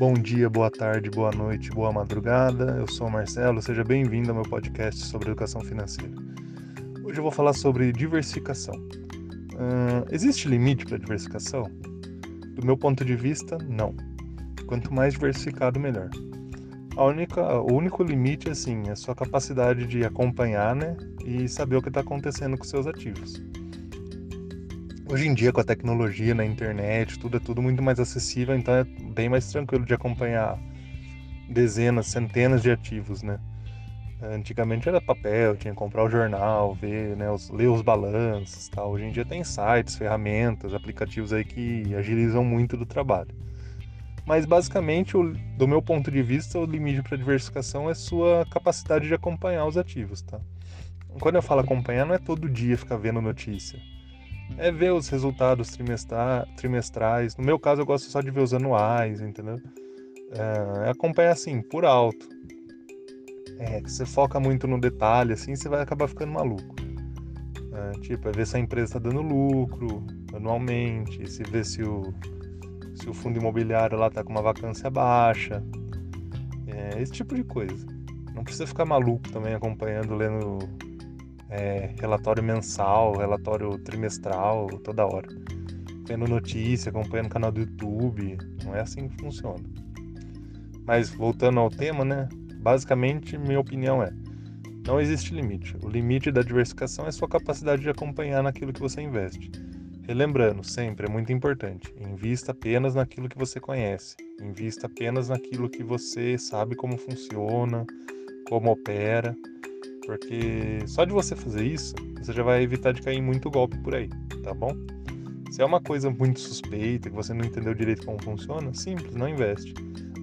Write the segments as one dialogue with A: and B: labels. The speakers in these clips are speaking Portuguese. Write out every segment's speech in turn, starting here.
A: Bom dia, boa tarde, boa noite, boa madrugada. Eu sou o Marcelo, seja bem-vindo ao meu podcast sobre educação financeira. Hoje eu vou falar sobre diversificação. Uh, existe limite para diversificação? Do meu ponto de vista, não. Quanto mais diversificado, melhor. A única, o único limite, assim, é a sua capacidade de acompanhar, né, e saber o que está acontecendo com seus ativos. Hoje em dia, com a tecnologia na internet, tudo é tudo muito mais acessível, então é bem mais tranquilo de acompanhar dezenas, centenas de ativos, né? Antigamente era papel, tinha que comprar o jornal, ver, né, os, ler os balanços, tal. Hoje em dia tem sites, ferramentas, aplicativos aí que agilizam muito do trabalho. Mas basicamente, o, do meu ponto de vista, o limite para diversificação é sua capacidade de acompanhar os ativos, tá? Quando eu falo acompanhar, não é todo dia ficar vendo notícia é ver os resultados trimestrais. No meu caso, eu gosto só de ver os anuais, entendeu? É, acompanhar assim, por alto. É, você foca muito no detalhe, assim, você vai acabar ficando maluco. É, tipo, é ver se a empresa está dando lucro anualmente, se ver se o, se o fundo imobiliário lá tá com uma vacância baixa. É, esse tipo de coisa. Não precisa ficar maluco também acompanhando, lendo é, relatório mensal, relatório trimestral, toda hora. Vendo notícia, acompanhando o canal do YouTube. Não é assim que funciona. Mas voltando ao tema, né? Basicamente, minha opinião é: não existe limite. O limite da diversificação é sua capacidade de acompanhar naquilo que você investe. Relembrando, sempre é muito importante: invista apenas naquilo que você conhece, invista apenas naquilo que você sabe como funciona, como opera porque só de você fazer isso, você já vai evitar de cair em muito golpe por aí, tá bom? Se é uma coisa muito suspeita, que você não entendeu direito como funciona, simples, não investe.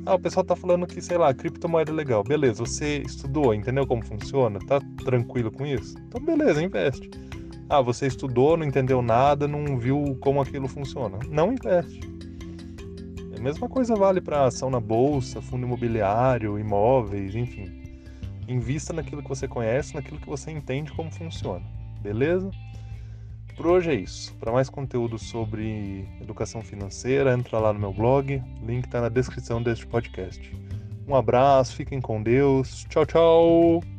A: Ah, o pessoal tá falando que, sei lá, criptomoeda é legal. Beleza, você estudou, entendeu como funciona? Tá tranquilo com isso? Então, beleza, investe. Ah, você estudou, não entendeu nada, não viu como aquilo funciona. Não investe. A mesma coisa vale para ação na bolsa, fundo imobiliário, imóveis, enfim. Invista naquilo que você conhece, naquilo que você entende como funciona, beleza? Por hoje é isso. Para mais conteúdo sobre educação financeira, entra lá no meu blog, link está na descrição deste podcast. Um abraço, fiquem com Deus. Tchau, tchau!